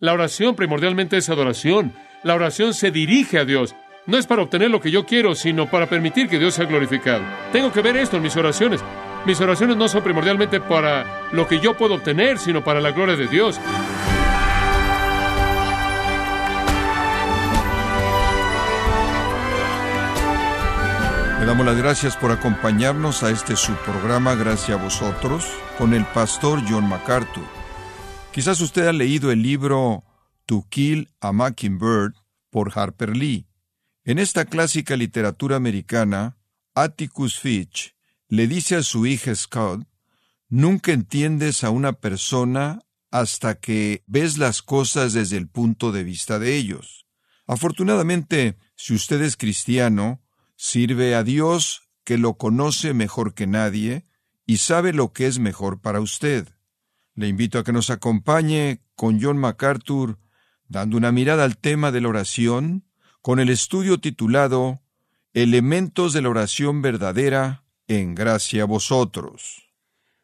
La oración primordialmente es adoración. La oración se dirige a Dios. No es para obtener lo que yo quiero, sino para permitir que Dios sea glorificado. Tengo que ver esto en mis oraciones. Mis oraciones no son primordialmente para lo que yo puedo obtener, sino para la gloria de Dios. Le damos las gracias por acompañarnos a este subprograma Gracias a vosotros con el pastor John MacArthur. Quizás usted ha leído el libro To Kill a Mockingbird por Harper Lee. En esta clásica literatura americana, Atticus Fitch le dice a su hija Scott, Nunca entiendes a una persona hasta que ves las cosas desde el punto de vista de ellos. Afortunadamente, si usted es cristiano, Sirve a Dios que lo conoce mejor que nadie y sabe lo que es mejor para usted. Le invito a que nos acompañe con John MacArthur dando una mirada al tema de la oración con el estudio titulado Elementos de la oración verdadera en gracia a vosotros.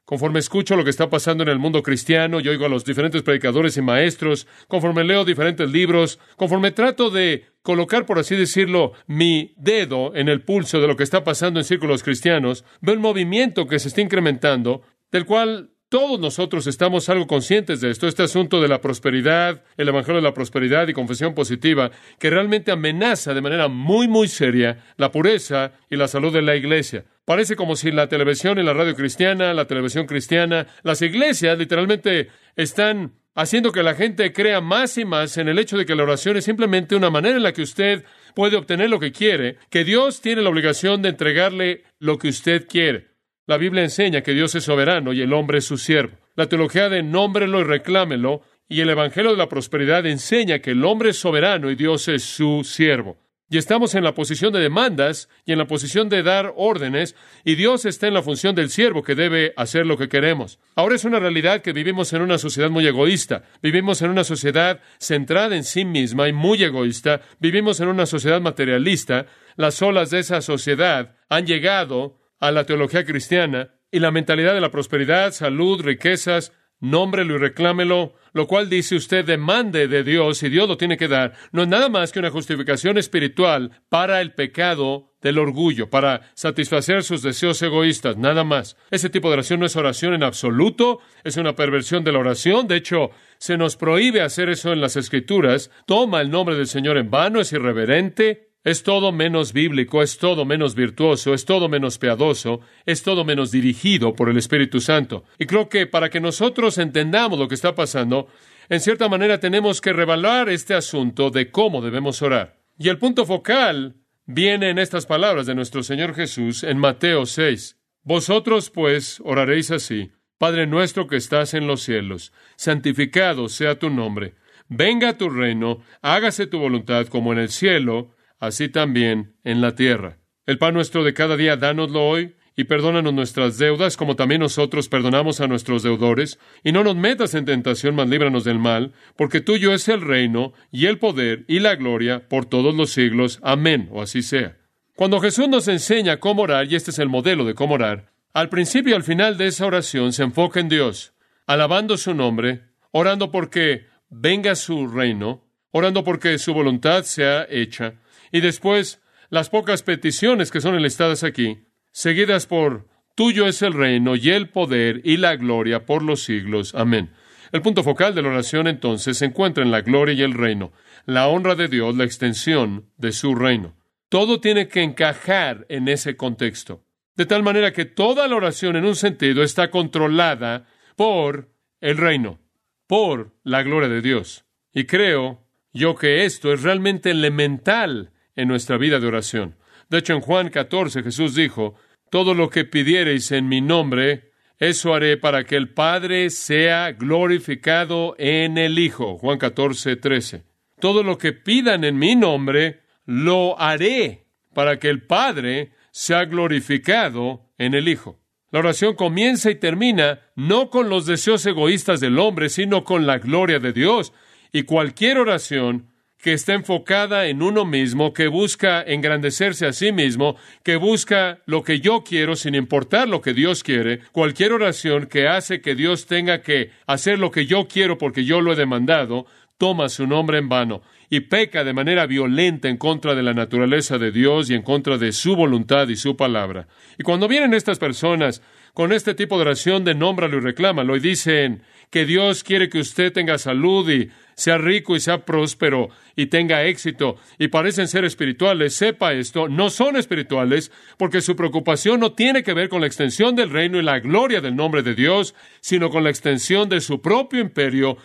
Conforme escucho lo que está pasando en el mundo cristiano y oigo a los diferentes predicadores y maestros, conforme leo diferentes libros, conforme trato de colocar, por así decirlo, mi dedo en el pulso de lo que está pasando en círculos cristianos, veo un movimiento que se está incrementando, del cual todos nosotros estamos algo conscientes de esto, este asunto de la prosperidad, el Evangelio de la prosperidad y confesión positiva, que realmente amenaza de manera muy, muy seria la pureza y la salud de la iglesia. Parece como si la televisión y la radio cristiana, la televisión cristiana, las iglesias literalmente están haciendo que la gente crea más y más en el hecho de que la oración es simplemente una manera en la que usted puede obtener lo que quiere, que Dios tiene la obligación de entregarle lo que usted quiere. La Biblia enseña que Dios es soberano y el hombre es su siervo. La teología de nómbrelo y reclámelo y el Evangelio de la prosperidad enseña que el hombre es soberano y Dios es su siervo. Y estamos en la posición de demandas y en la posición de dar órdenes, y Dios está en la función del siervo que debe hacer lo que queremos. Ahora es una realidad que vivimos en una sociedad muy egoísta, vivimos en una sociedad centrada en sí misma y muy egoísta, vivimos en una sociedad materialista. Las olas de esa sociedad han llegado a la teología cristiana y la mentalidad de la prosperidad, salud, riquezas, nómbrelo y reclámelo, lo cual dice usted demande de Dios y Dios lo tiene que dar, no es nada más que una justificación espiritual para el pecado del orgullo, para satisfacer sus deseos egoístas, nada más. Ese tipo de oración no es oración en absoluto, es una perversión de la oración, de hecho, se nos prohíbe hacer eso en las escrituras, toma el nombre del Señor en vano, es irreverente, es todo menos bíblico, es todo menos virtuoso, es todo menos piadoso, es todo menos dirigido por el Espíritu Santo. Y creo que para que nosotros entendamos lo que está pasando, en cierta manera tenemos que revaluar este asunto de cómo debemos orar. Y el punto focal viene en estas palabras de nuestro Señor Jesús en Mateo 6. Vosotros pues oraréis así, Padre nuestro que estás en los cielos, santificado sea tu nombre, venga tu reino, hágase tu voluntad como en el cielo, así también en la tierra. El pan nuestro de cada día, dánoslo hoy, y perdónanos nuestras deudas, como también nosotros perdonamos a nuestros deudores, y no nos metas en tentación, mas líbranos del mal, porque tuyo es el reino, y el poder, y la gloria, por todos los siglos. Amén, o así sea. Cuando Jesús nos enseña cómo orar, y este es el modelo de cómo orar, al principio y al final de esa oración se enfoca en Dios, alabando su nombre, orando porque venga su reino, orando porque su voluntad sea hecha, y después las pocas peticiones que son enlistadas aquí, seguidas por Tuyo es el reino y el poder y la gloria por los siglos. Amén. El punto focal de la oración entonces se encuentra en la gloria y el reino, la honra de Dios, la extensión de su reino. Todo tiene que encajar en ese contexto, de tal manera que toda la oración en un sentido está controlada por el reino, por la gloria de Dios. Y creo yo que esto es realmente elemental en nuestra vida de oración. De hecho, en Juan 14 Jesús dijo, todo lo que pidiereis en mi nombre, eso haré para que el Padre sea glorificado en el Hijo. Juan 14, 13. Todo lo que pidan en mi nombre, lo haré para que el Padre sea glorificado en el Hijo. La oración comienza y termina no con los deseos egoístas del hombre, sino con la gloria de Dios. Y cualquier oración que está enfocada en uno mismo, que busca engrandecerse a sí mismo, que busca lo que yo quiero sin importar lo que Dios quiere, cualquier oración que hace que Dios tenga que hacer lo que yo quiero porque yo lo he demandado, toma su nombre en vano y peca de manera violenta en contra de la naturaleza de Dios y en contra de su voluntad y su palabra. Y cuando vienen estas personas con este tipo de oración de nómbralo y reclámalo y dicen que Dios quiere que usted tenga salud y sea rico y sea próspero y tenga éxito y parecen ser espirituales, sepa esto, no son espirituales porque su preocupación no tiene que ver con la extensión del reino y la gloria del nombre de Dios, sino con la extensión de su propio imperio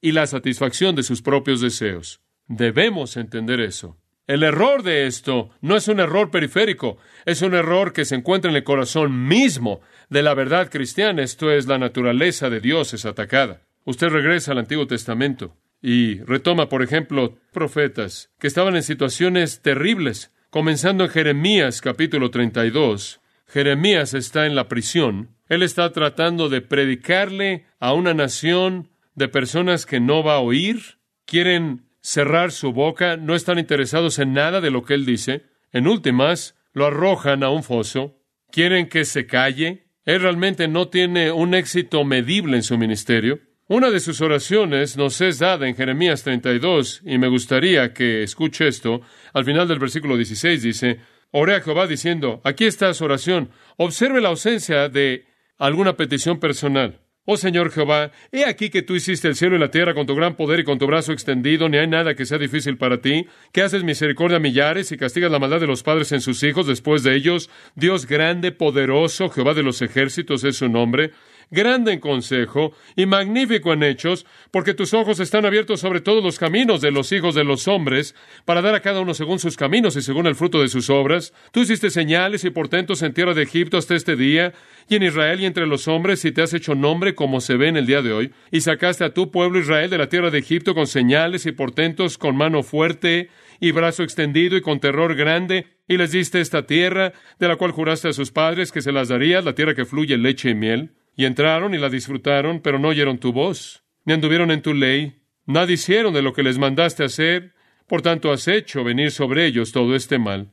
y la satisfacción de sus propios deseos. Debemos entender eso. El error de esto no es un error periférico, es un error que se encuentra en el corazón mismo de la verdad cristiana, esto es, la naturaleza de Dios es atacada. Usted regresa al Antiguo Testamento y retoma, por ejemplo, profetas que estaban en situaciones terribles, comenzando en Jeremías capítulo 32. Jeremías está en la prisión. Él está tratando de predicarle a una nación de personas que no va a oír, quieren cerrar su boca, no están interesados en nada de lo que él dice. En últimas, lo arrojan a un foso, quieren que se calle. Él realmente no tiene un éxito medible en su ministerio. Una de sus oraciones nos es dada en Jeremías 32, y me gustaría que escuche esto. Al final del versículo 16 dice, Oré a Jehová diciendo, aquí está su oración, observe la ausencia de alguna petición personal. Oh Señor Jehová, he aquí que tú hiciste el cielo y la tierra con tu gran poder y con tu brazo extendido, ni hay nada que sea difícil para ti, que haces misericordia a millares y castigas la maldad de los padres en sus hijos después de ellos. Dios grande, poderoso, Jehová de los ejércitos es su nombre grande en consejo y magnífico en hechos, porque tus ojos están abiertos sobre todos los caminos de los hijos de los hombres, para dar a cada uno según sus caminos y según el fruto de sus obras. Tú hiciste señales y portentos en tierra de Egipto hasta este día, y en Israel y entre los hombres, y te has hecho nombre como se ve en el día de hoy, y sacaste a tu pueblo Israel de la tierra de Egipto con señales y portentos, con mano fuerte y brazo extendido y con terror grande, y les diste esta tierra, de la cual juraste a sus padres que se las darías, la tierra que fluye leche y miel. Y entraron y la disfrutaron, pero no oyeron tu voz, ni anduvieron en tu ley, nada hicieron de lo que les mandaste hacer, por tanto has hecho venir sobre ellos todo este mal.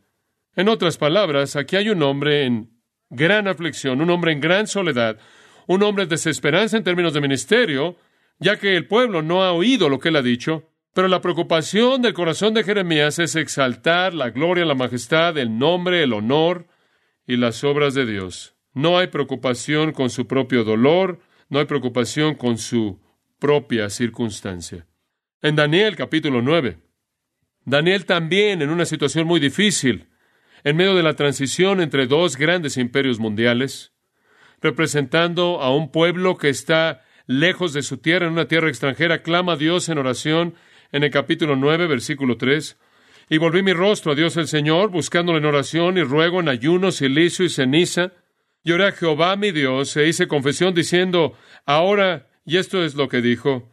En otras palabras, aquí hay un hombre en gran aflicción, un hombre en gran soledad, un hombre en desesperanza en términos de ministerio, ya que el pueblo no ha oído lo que él ha dicho, pero la preocupación del corazón de Jeremías es exaltar la gloria, la majestad, el nombre, el honor y las obras de Dios. No hay preocupación con su propio dolor, no hay preocupación con su propia circunstancia. En Daniel capítulo 9, Daniel también en una situación muy difícil, en medio de la transición entre dos grandes imperios mundiales, representando a un pueblo que está lejos de su tierra, en una tierra extranjera, clama a Dios en oración en el capítulo 9, versículo 3. Y volví mi rostro a Dios el Señor, buscándolo en oración y ruego en ayuno, silicio y ceniza. Lloré a Jehová mi Dios e hice confesión diciendo, ahora, y esto es lo que dijo,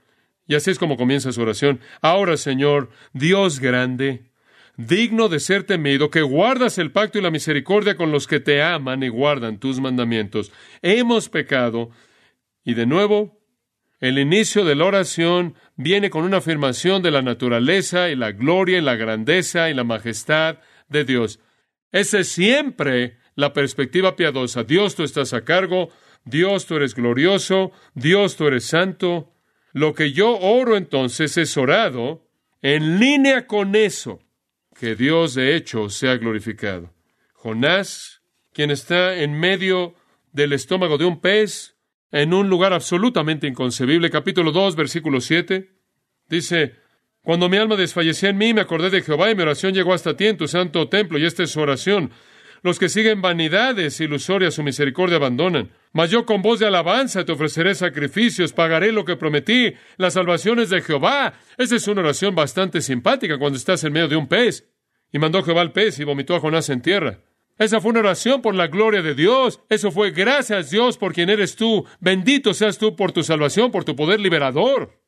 y así es como comienza su oración, ahora Señor, Dios grande, digno de ser temido, que guardas el pacto y la misericordia con los que te aman y guardan tus mandamientos. Hemos pecado. Y de nuevo, el inicio de la oración viene con una afirmación de la naturaleza y la gloria y la grandeza y la majestad de Dios. Ese siempre la perspectiva piadosa. Dios, tú estás a cargo, Dios, tú eres glorioso, Dios, tú eres santo. Lo que yo oro entonces es orado en línea con eso, que Dios de hecho sea glorificado. Jonás, quien está en medio del estómago de un pez, en un lugar absolutamente inconcebible, capítulo 2, versículo 7, dice, cuando mi alma desfallecía en mí, me acordé de Jehová y mi oración llegó hasta ti en tu santo templo, y esta es su oración. Los que siguen vanidades ilusorias su misericordia abandonan. Mas yo con voz de alabanza te ofreceré sacrificios, pagaré lo que prometí, las salvaciones de Jehová. Esa es una oración bastante simpática cuando estás en medio de un pez. Y mandó Jehová al pez y vomitó a Jonás en tierra. Esa fue una oración por la gloria de Dios. Eso fue gracias Dios por quien eres tú. Bendito seas tú por tu salvación, por tu poder liberador.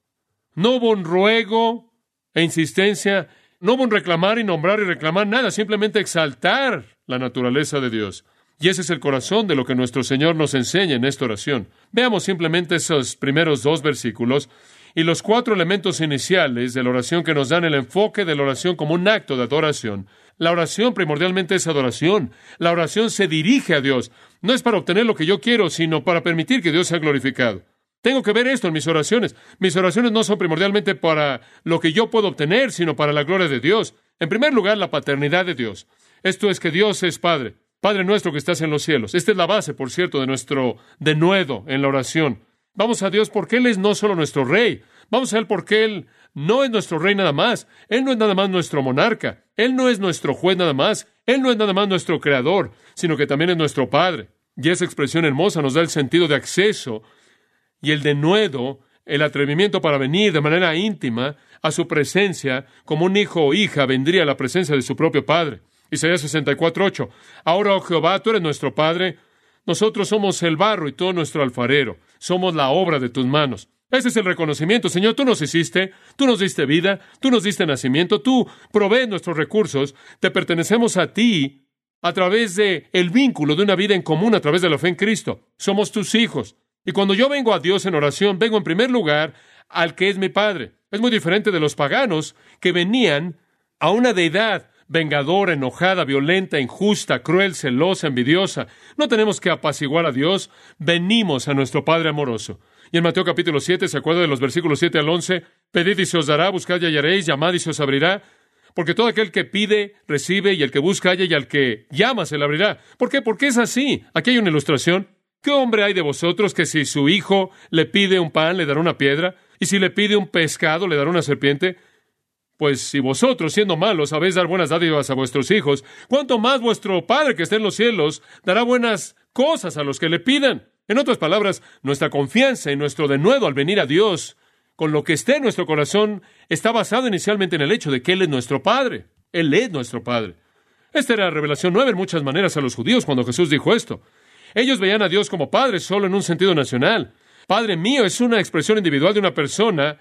No hubo un ruego e insistencia. No hubo un reclamar y nombrar y reclamar nada, simplemente exaltar la naturaleza de Dios. Y ese es el corazón de lo que nuestro Señor nos enseña en esta oración. Veamos simplemente esos primeros dos versículos y los cuatro elementos iniciales de la oración que nos dan el enfoque de la oración como un acto de adoración. La oración primordialmente es adoración. La oración se dirige a Dios. No es para obtener lo que yo quiero, sino para permitir que Dios sea glorificado. Tengo que ver esto en mis oraciones. Mis oraciones no son primordialmente para lo que yo puedo obtener, sino para la gloria de Dios. En primer lugar, la paternidad de Dios. Esto es que Dios es Padre. Padre nuestro que estás en los cielos. Esta es la base, por cierto, de nuestro denuedo en la oración. Vamos a Dios porque Él es no solo nuestro Rey. Vamos a Él porque Él no es nuestro Rey nada más. Él no es nada más nuestro monarca. Él no es nuestro juez nada más. Él no es nada más nuestro creador, sino que también es nuestro Padre. Y esa expresión hermosa nos da el sentido de acceso y el denuedo, el atrevimiento para venir de manera íntima a su presencia, como un hijo o hija vendría a la presencia de su propio Padre. Isaías 64.8. Ahora, oh Jehová, tú eres nuestro Padre. Nosotros somos el barro y todo nuestro alfarero. Somos la obra de tus manos. Ese es el reconocimiento. Señor, tú nos hiciste, tú nos diste vida, tú nos diste nacimiento, tú provees nuestros recursos, te pertenecemos a ti a través de el vínculo de una vida en común a través de la fe en Cristo. Somos tus hijos. Y cuando yo vengo a Dios en oración, vengo en primer lugar al que es mi Padre. Es muy diferente de los paganos que venían a una deidad vengadora, enojada, violenta, injusta, cruel, celosa, envidiosa. No tenemos que apaciguar a Dios, venimos a nuestro Padre amoroso. Y en Mateo capítulo 7, ¿se acuerda de los versículos 7 al 11? Pedid y se os dará, buscad y hallaréis, llamad y se os abrirá. Porque todo aquel que pide, recibe, y el que busca, halla, y al que llama, se le abrirá. ¿Por qué? Porque es así. Aquí hay una ilustración. ¿Qué hombre hay de vosotros que si su hijo le pide un pan, le dará una piedra? ¿Y si le pide un pescado, le dará una serpiente? Pues si vosotros, siendo malos, sabéis dar buenas dádivas a vuestros hijos, ¿cuánto más vuestro Padre que está en los cielos dará buenas cosas a los que le pidan? En otras palabras, nuestra confianza y nuestro denuedo al venir a Dios con lo que esté en nuestro corazón está basado inicialmente en el hecho de que Él es nuestro Padre. Él es nuestro Padre. Esta era la revelación nueva en muchas maneras a los judíos cuando Jesús dijo esto. Ellos veían a Dios como Padre solo en un sentido nacional. Padre mío es una expresión individual de una persona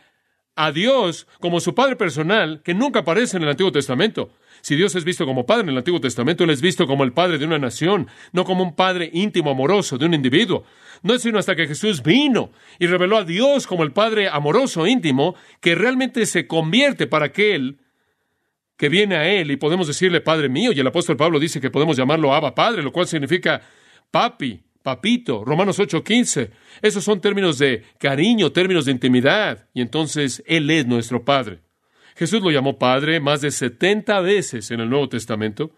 a Dios como su Padre personal que nunca aparece en el Antiguo Testamento. Si Dios es visto como Padre en el Antiguo Testamento, Él es visto como el Padre de una nación, no como un Padre íntimo, amoroso de un individuo. No es sino hasta que Jesús vino y reveló a Dios como el Padre amoroso, íntimo, que realmente se convierte para aquel que viene a Él y podemos decirle Padre mío. Y el apóstol Pablo dice que podemos llamarlo Abba Padre, lo cual significa papi, papito, Romanos 8:15. Esos son términos de cariño, términos de intimidad, y entonces Él es nuestro Padre. Jesús lo llamó Padre más de 70 veces en el Nuevo Testamento.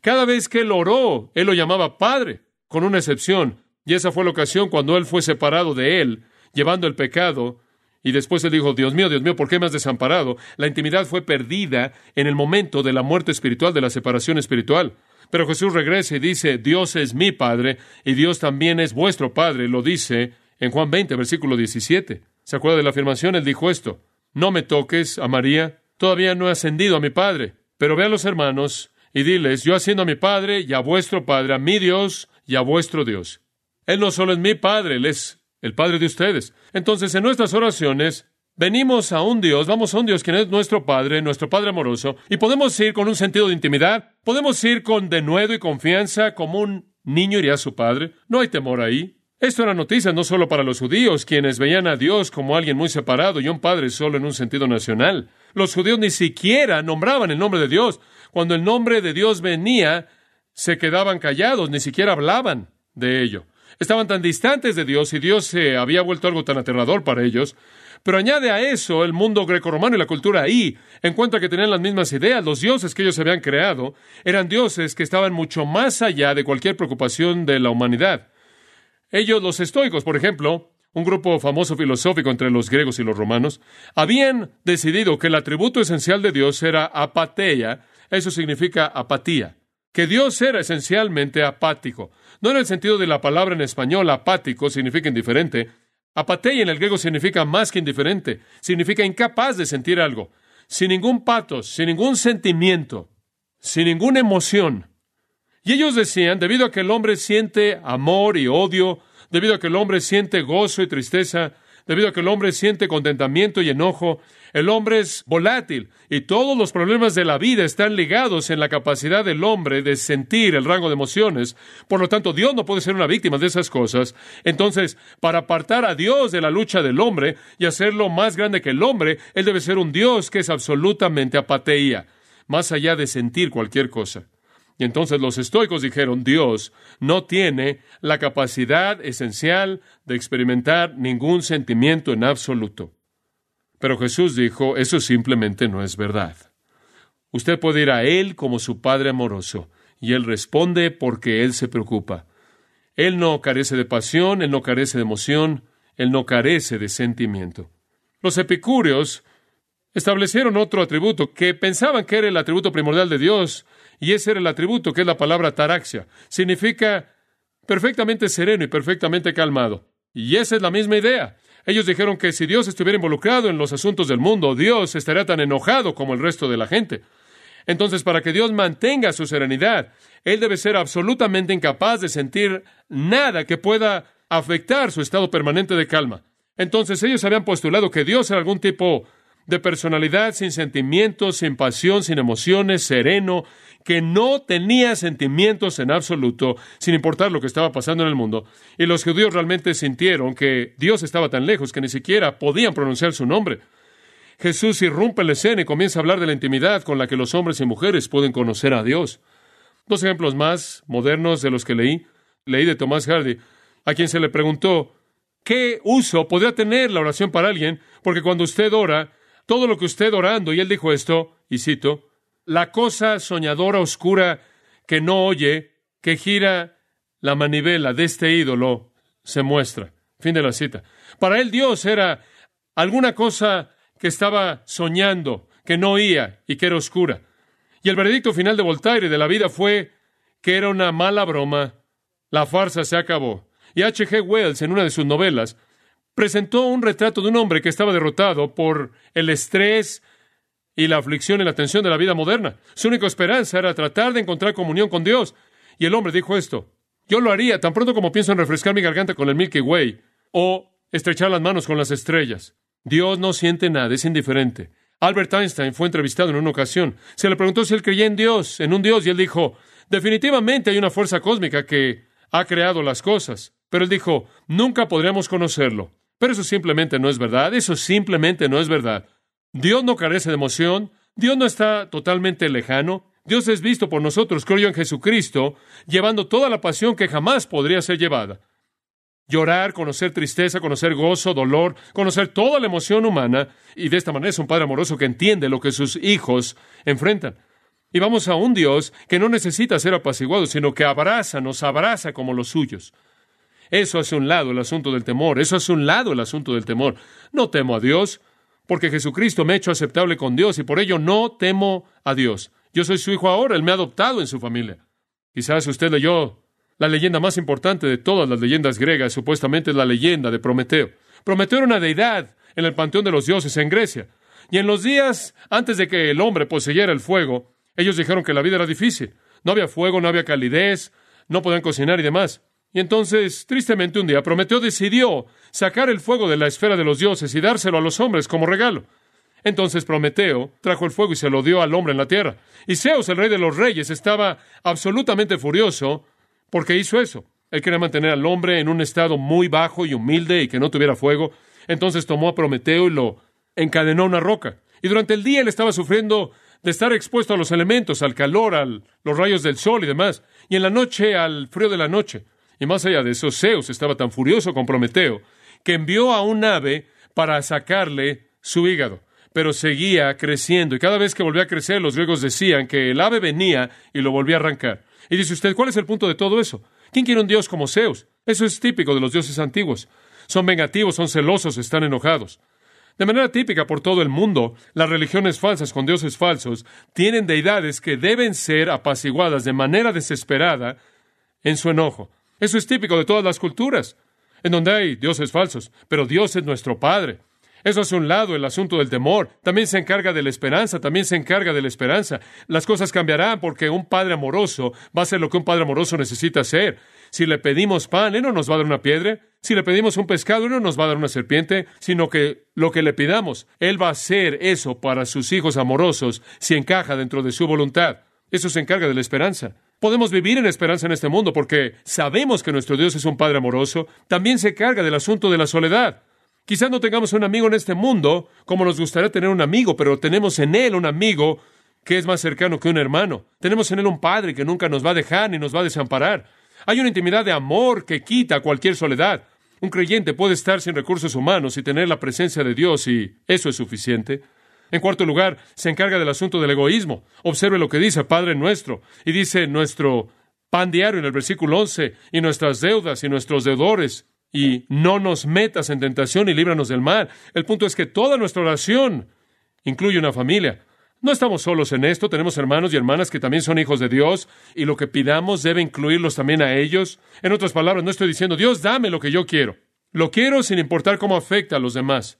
Cada vez que Él oró, Él lo llamaba Padre, con una excepción, y esa fue la ocasión cuando Él fue separado de Él, llevando el pecado, y después Él dijo, Dios mío, Dios mío, ¿por qué me has desamparado? La intimidad fue perdida en el momento de la muerte espiritual, de la separación espiritual. Pero Jesús regresa y dice, Dios es mi Padre y Dios también es vuestro Padre. Lo dice en Juan 20, versículo 17. ¿Se acuerda de la afirmación? Él dijo esto, no me toques a María, todavía no he ascendido a mi Padre. Pero ve a los hermanos y diles, yo asciendo a mi Padre y a vuestro Padre, a mi Dios y a vuestro Dios. Él no solo es mi Padre, Él es el Padre de ustedes. Entonces, en nuestras oraciones, Venimos a un Dios, vamos a un Dios quien es nuestro Padre, nuestro Padre amoroso, y podemos ir con un sentido de intimidad, podemos ir con denuedo y confianza como un niño iría a su Padre. No hay temor ahí. Esto era noticia no solo para los judíos, quienes veían a Dios como alguien muy separado y un Padre solo en un sentido nacional. Los judíos ni siquiera nombraban el nombre de Dios. Cuando el nombre de Dios venía, se quedaban callados, ni siquiera hablaban de ello. Estaban tan distantes de Dios y Dios se había vuelto algo tan aterrador para ellos pero añade a eso el mundo grecorromano y la cultura ahí, en cuanto a que tenían las mismas ideas. Los dioses que ellos habían creado eran dioses que estaban mucho más allá de cualquier preocupación de la humanidad. Ellos, los estoicos, por ejemplo, un grupo famoso filosófico entre los griegos y los romanos, habían decidido que el atributo esencial de Dios era apateia, eso significa apatía, que Dios era esencialmente apático. No en el sentido de la palabra en español apático significa indiferente, Apatei en el griego significa más que indiferente, significa incapaz de sentir algo, sin ningún patos, sin ningún sentimiento, sin ninguna emoción. Y ellos decían, debido a que el hombre siente amor y odio, debido a que el hombre siente gozo y tristeza, debido a que el hombre siente contentamiento y enojo, el hombre es volátil y todos los problemas de la vida están ligados en la capacidad del hombre de sentir el rango de emociones. Por lo tanto, Dios no puede ser una víctima de esas cosas. Entonces, para apartar a Dios de la lucha del hombre y hacerlo más grande que el hombre, Él debe ser un Dios que es absolutamente apateía, más allá de sentir cualquier cosa. Y entonces los estoicos dijeron, Dios no tiene la capacidad esencial de experimentar ningún sentimiento en absoluto. Pero Jesús dijo, eso simplemente no es verdad. Usted puede ir a Él como su Padre amoroso, y Él responde porque Él se preocupa. Él no carece de pasión, Él no carece de emoción, Él no carece de sentimiento. Los epicúreos establecieron otro atributo que pensaban que era el atributo primordial de Dios, y ese era el atributo que es la palabra taraxia. Significa perfectamente sereno y perfectamente calmado. Y esa es la misma idea. Ellos dijeron que si Dios estuviera involucrado en los asuntos del mundo, Dios estaría tan enojado como el resto de la gente. Entonces, para que Dios mantenga su serenidad, Él debe ser absolutamente incapaz de sentir nada que pueda afectar su estado permanente de calma. Entonces, ellos habían postulado que Dios era algún tipo de personalidad sin sentimientos, sin pasión, sin emociones, sereno, que no tenía sentimientos en absoluto, sin importar lo que estaba pasando en el mundo. Y los judíos realmente sintieron que Dios estaba tan lejos que ni siquiera podían pronunciar su nombre. Jesús irrumpe la escena y comienza a hablar de la intimidad con la que los hombres y mujeres pueden conocer a Dios. Dos ejemplos más modernos de los que leí. Leí de Tomás Hardy, a quien se le preguntó, ¿qué uso podría tener la oración para alguien? Porque cuando usted ora, todo lo que usted orando, y él dijo esto, y cito, la cosa soñadora oscura que no oye, que gira la manivela de este ídolo, se muestra. Fin de la cita. Para él Dios era alguna cosa que estaba soñando, que no oía y que era oscura. Y el veredicto final de Voltaire de la vida fue que era una mala broma, la farsa se acabó. Y H. G. Wells, en una de sus novelas, presentó un retrato de un hombre que estaba derrotado por el estrés y la aflicción y la tensión de la vida moderna. Su única esperanza era tratar de encontrar comunión con Dios. Y el hombre dijo esto, yo lo haría tan pronto como pienso en refrescar mi garganta con el Milky Way o estrechar las manos con las estrellas. Dios no siente nada, es indiferente. Albert Einstein fue entrevistado en una ocasión. Se le preguntó si él creía en Dios, en un Dios, y él dijo, definitivamente hay una fuerza cósmica que ha creado las cosas. Pero él dijo, nunca podremos conocerlo. Pero eso simplemente no es verdad, eso simplemente no es verdad. Dios no carece de emoción, Dios no está totalmente lejano, Dios es visto por nosotros, creo yo en Jesucristo, llevando toda la pasión que jamás podría ser llevada. Llorar, conocer tristeza, conocer gozo, dolor, conocer toda la emoción humana, y de esta manera es un Padre amoroso que entiende lo que sus hijos enfrentan. Y vamos a un Dios que no necesita ser apaciguado, sino que abraza, nos abraza como los suyos. Eso hace un lado el asunto del temor, eso hace un lado el asunto del temor. No temo a Dios, porque Jesucristo me ha hecho aceptable con Dios y por ello no temo a Dios. Yo soy su hijo ahora, Él me ha adoptado en su familia. Quizás usted leyó la leyenda más importante de todas las leyendas griegas, supuestamente es la leyenda de Prometeo. Prometeo era una deidad en el panteón de los dioses en Grecia. Y en los días antes de que el hombre poseyera el fuego, ellos dijeron que la vida era difícil. No había fuego, no había calidez, no podían cocinar y demás. Y entonces, tristemente, un día Prometeo decidió sacar el fuego de la esfera de los dioses y dárselo a los hombres como regalo. Entonces Prometeo trajo el fuego y se lo dio al hombre en la tierra. Y Zeus, el rey de los reyes, estaba absolutamente furioso porque hizo eso. Él quería mantener al hombre en un estado muy bajo y humilde y que no tuviera fuego. Entonces tomó a Prometeo y lo encadenó a una roca. Y durante el día él estaba sufriendo de estar expuesto a los elementos, al calor, a los rayos del sol y demás. Y en la noche al frío de la noche. Y más allá de eso, Zeus estaba tan furioso con Prometeo que envió a un ave para sacarle su hígado. Pero seguía creciendo y cada vez que volvía a crecer los griegos decían que el ave venía y lo volvía a arrancar. Y dice usted, ¿cuál es el punto de todo eso? ¿Quién quiere un dios como Zeus? Eso es típico de los dioses antiguos. Son vengativos, son celosos, están enojados. De manera típica por todo el mundo, las religiones falsas con dioses falsos tienen deidades que deben ser apaciguadas de manera desesperada en su enojo. Eso es típico de todas las culturas, en donde hay dioses falsos, pero Dios es nuestro Padre. Eso hace un lado el asunto del temor. También se encarga de la esperanza, también se encarga de la esperanza. Las cosas cambiarán porque un padre amoroso va a hacer lo que un padre amoroso necesita hacer. Si le pedimos pan, Él no nos va a dar una piedra. Si le pedimos un pescado, Él no nos va a dar una serpiente, sino que lo que le pidamos, Él va a hacer eso para sus hijos amorosos si encaja dentro de su voluntad. Eso se encarga de la esperanza. Podemos vivir en esperanza en este mundo porque sabemos que nuestro Dios es un Padre amoroso. También se carga del asunto de la soledad. Quizás no tengamos un amigo en este mundo como nos gustaría tener un amigo, pero tenemos en Él un amigo que es más cercano que un hermano. Tenemos en Él un Padre que nunca nos va a dejar ni nos va a desamparar. Hay una intimidad de amor que quita cualquier soledad. Un creyente puede estar sin recursos humanos y tener la presencia de Dios y eso es suficiente. En cuarto lugar, se encarga del asunto del egoísmo. Observe lo que dice Padre nuestro y dice nuestro pan diario en el versículo 11 y nuestras deudas y nuestros deudores y no nos metas en tentación y líbranos del mal. El punto es que toda nuestra oración incluye una familia. No estamos solos en esto, tenemos hermanos y hermanas que también son hijos de Dios y lo que pidamos debe incluirlos también a ellos. En otras palabras, no estoy diciendo, Dios, dame lo que yo quiero. Lo quiero sin importar cómo afecta a los demás.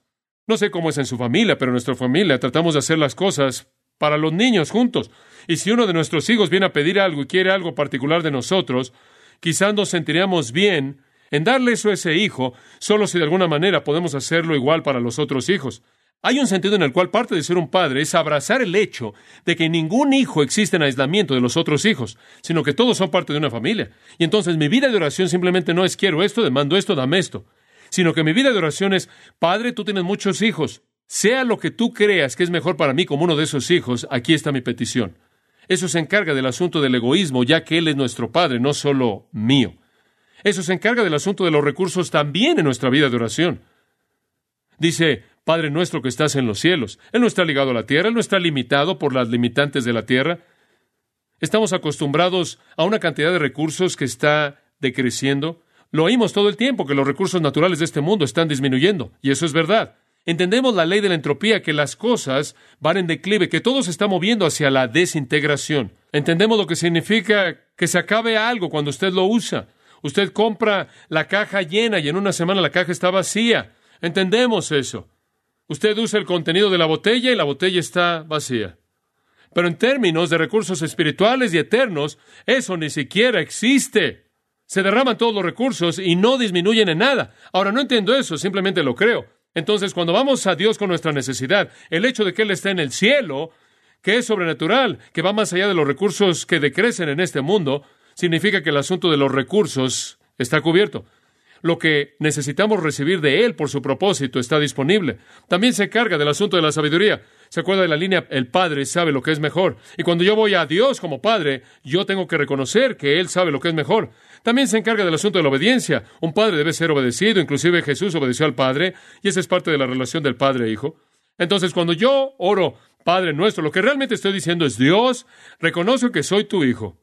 No sé cómo es en su familia, pero en nuestra familia tratamos de hacer las cosas para los niños juntos. Y si uno de nuestros hijos viene a pedir algo y quiere algo particular de nosotros, quizás nos sentiríamos bien en darle eso a ese hijo, solo si de alguna manera podemos hacerlo igual para los otros hijos. Hay un sentido en el cual parte de ser un padre es abrazar el hecho de que ningún hijo existe en aislamiento de los otros hijos, sino que todos son parte de una familia. Y entonces mi vida de oración simplemente no es quiero esto, demando esto, dame esto, sino que mi vida de oración es, Padre, tú tienes muchos hijos, sea lo que tú creas que es mejor para mí como uno de esos hijos, aquí está mi petición. Eso se encarga del asunto del egoísmo, ya que Él es nuestro Padre, no solo mío. Eso se encarga del asunto de los recursos también en nuestra vida de oración. Dice, Padre nuestro que estás en los cielos. Él no está ligado a la tierra, Él no está limitado por las limitantes de la tierra. Estamos acostumbrados a una cantidad de recursos que está decreciendo. Lo oímos todo el tiempo que los recursos naturales de este mundo están disminuyendo, y eso es verdad. Entendemos la ley de la entropía, que las cosas van en declive, que todo se está moviendo hacia la desintegración. Entendemos lo que significa que se acabe algo cuando usted lo usa. Usted compra la caja llena y en una semana la caja está vacía. Entendemos eso. Usted usa el contenido de la botella y la botella está vacía. Pero en términos de recursos espirituales y eternos, eso ni siquiera existe. Se derraman todos los recursos y no disminuyen en nada. Ahora, no entiendo eso, simplemente lo creo. Entonces, cuando vamos a Dios con nuestra necesidad, el hecho de que Él está en el cielo, que es sobrenatural, que va más allá de los recursos que decrecen en este mundo, significa que el asunto de los recursos está cubierto. Lo que necesitamos recibir de Él por su propósito está disponible. También se carga del asunto de la sabiduría. ¿Se acuerda de la línea? El Padre sabe lo que es mejor. Y cuando yo voy a Dios como Padre, yo tengo que reconocer que Él sabe lo que es mejor. También se encarga del asunto de la obediencia. Un Padre debe ser obedecido. Inclusive Jesús obedeció al Padre. Y esa es parte de la relación del Padre e Hijo. Entonces, cuando yo oro, Padre nuestro, lo que realmente estoy diciendo es, Dios, reconozco que soy tu Hijo.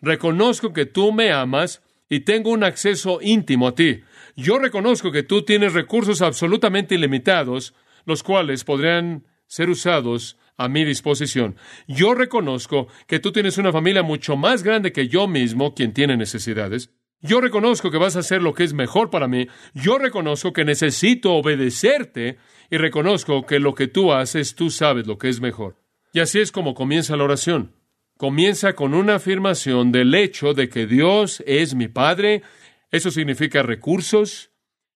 Reconozco que tú me amas y tengo un acceso íntimo a ti. Yo reconozco que tú tienes recursos absolutamente ilimitados, los cuales podrían ser usados a mi disposición. Yo reconozco que tú tienes una familia mucho más grande que yo mismo, quien tiene necesidades. Yo reconozco que vas a hacer lo que es mejor para mí. Yo reconozco que necesito obedecerte y reconozco que lo que tú haces, tú sabes lo que es mejor. Y así es como comienza la oración comienza con una afirmación del hecho de que Dios es mi Padre. Eso significa recursos.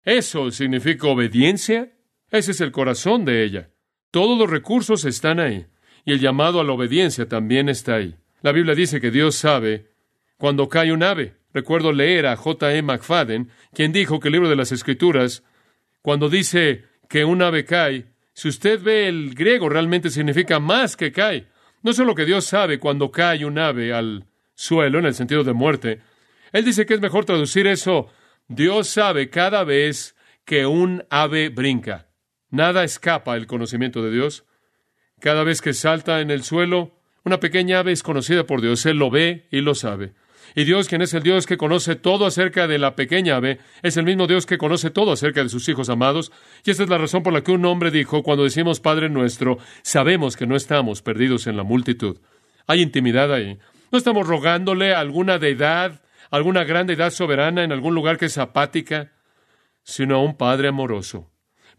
Eso significa obediencia. Ese es el corazón de ella. Todos los recursos están ahí. Y el llamado a la obediencia también está ahí. La Biblia dice que Dios sabe cuando cae un ave. Recuerdo leer a J. E. McFadden, quien dijo que el libro de las Escrituras, cuando dice que un ave cae, si usted ve el griego, realmente significa más que cae. No solo que Dios sabe cuando cae un ave al suelo, en el sentido de muerte. Él dice que es mejor traducir eso. Dios sabe cada vez que un ave brinca. Nada escapa el conocimiento de Dios. Cada vez que salta en el suelo, una pequeña ave es conocida por Dios. Él lo ve y lo sabe. Y Dios, quien es el Dios que conoce todo acerca de la pequeña ave, es el mismo Dios que conoce todo acerca de sus hijos amados. Y esta es la razón por la que un hombre dijo, cuando decimos Padre nuestro, sabemos que no estamos perdidos en la multitud. Hay intimidad ahí. No estamos rogándole a alguna deidad, alguna gran deidad soberana en algún lugar que es apática, sino a un Padre amoroso.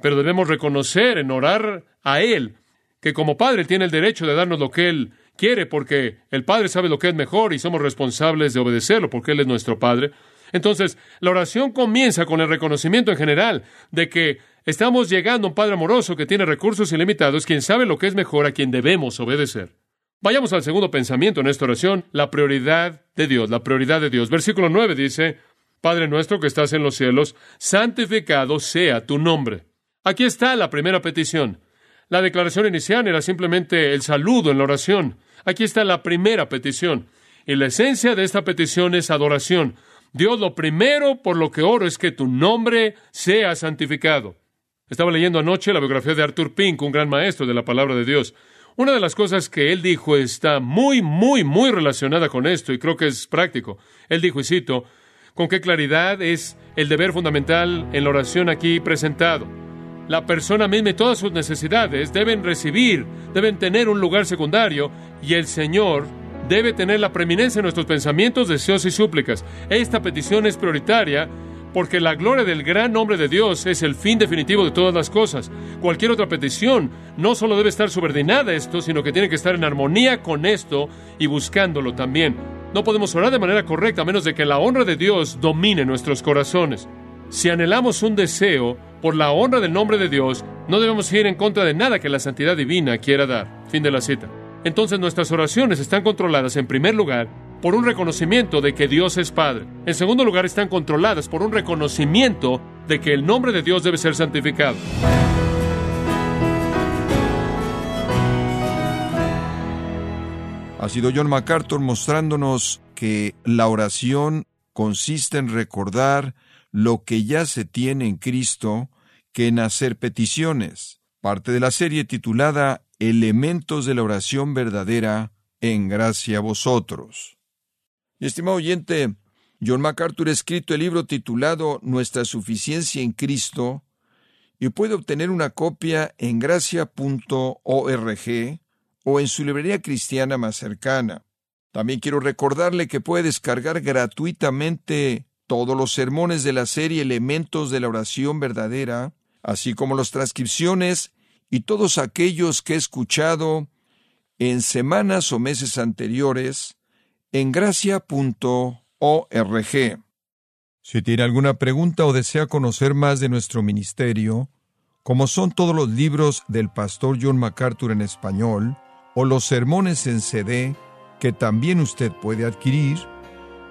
Pero debemos reconocer en orar a Él que como Padre tiene el derecho de darnos lo que Él quiere porque el Padre sabe lo que es mejor y somos responsables de obedecerlo porque Él es nuestro Padre. Entonces, la oración comienza con el reconocimiento en general de que estamos llegando a un Padre amoroso que tiene recursos ilimitados, quien sabe lo que es mejor, a quien debemos obedecer. Vayamos al segundo pensamiento en esta oración, la prioridad de Dios, la prioridad de Dios. Versículo 9 dice, Padre nuestro que estás en los cielos, santificado sea tu nombre. Aquí está la primera petición. La declaración inicial era simplemente el saludo en la oración. Aquí está la primera petición. Y la esencia de esta petición es adoración. Dios, lo primero por lo que oro es que tu nombre sea santificado. Estaba leyendo anoche la biografía de Arthur Pink, un gran maestro de la palabra de Dios. Una de las cosas que él dijo está muy, muy, muy relacionada con esto y creo que es práctico. Él dijo, y cito, con qué claridad es el deber fundamental en la oración aquí presentado. La persona misma y todas sus necesidades deben recibir, deben tener un lugar secundario y el Señor debe tener la preeminencia en nuestros pensamientos, deseos y súplicas. Esta petición es prioritaria porque la gloria del gran nombre de Dios es el fin definitivo de todas las cosas. Cualquier otra petición no solo debe estar subordinada a esto, sino que tiene que estar en armonía con esto y buscándolo también. No podemos orar de manera correcta a menos de que la honra de Dios domine nuestros corazones. Si anhelamos un deseo por la honra del nombre de Dios, no debemos ir en contra de nada que la santidad divina quiera dar. Fin de la cita. Entonces nuestras oraciones están controladas en primer lugar por un reconocimiento de que Dios es Padre. En segundo lugar, están controladas por un reconocimiento de que el nombre de Dios debe ser santificado. Ha sido John MacArthur mostrándonos que la oración consiste en recordar lo que ya se tiene en Cristo que en hacer peticiones. Parte de la serie titulada Elementos de la oración verdadera en gracia a vosotros. Y estimado oyente, John MacArthur ha escrito el libro titulado Nuestra suficiencia en Cristo y puede obtener una copia en gracia.org o en su librería cristiana más cercana. También quiero recordarle que puede descargar gratuitamente todos los sermones de la serie Elementos de la Oración Verdadera, así como las transcripciones y todos aquellos que he escuchado en semanas o meses anteriores en gracia.org. Si tiene alguna pregunta o desea conocer más de nuestro ministerio, como son todos los libros del pastor John MacArthur en español, o los sermones en CD, que también usted puede adquirir,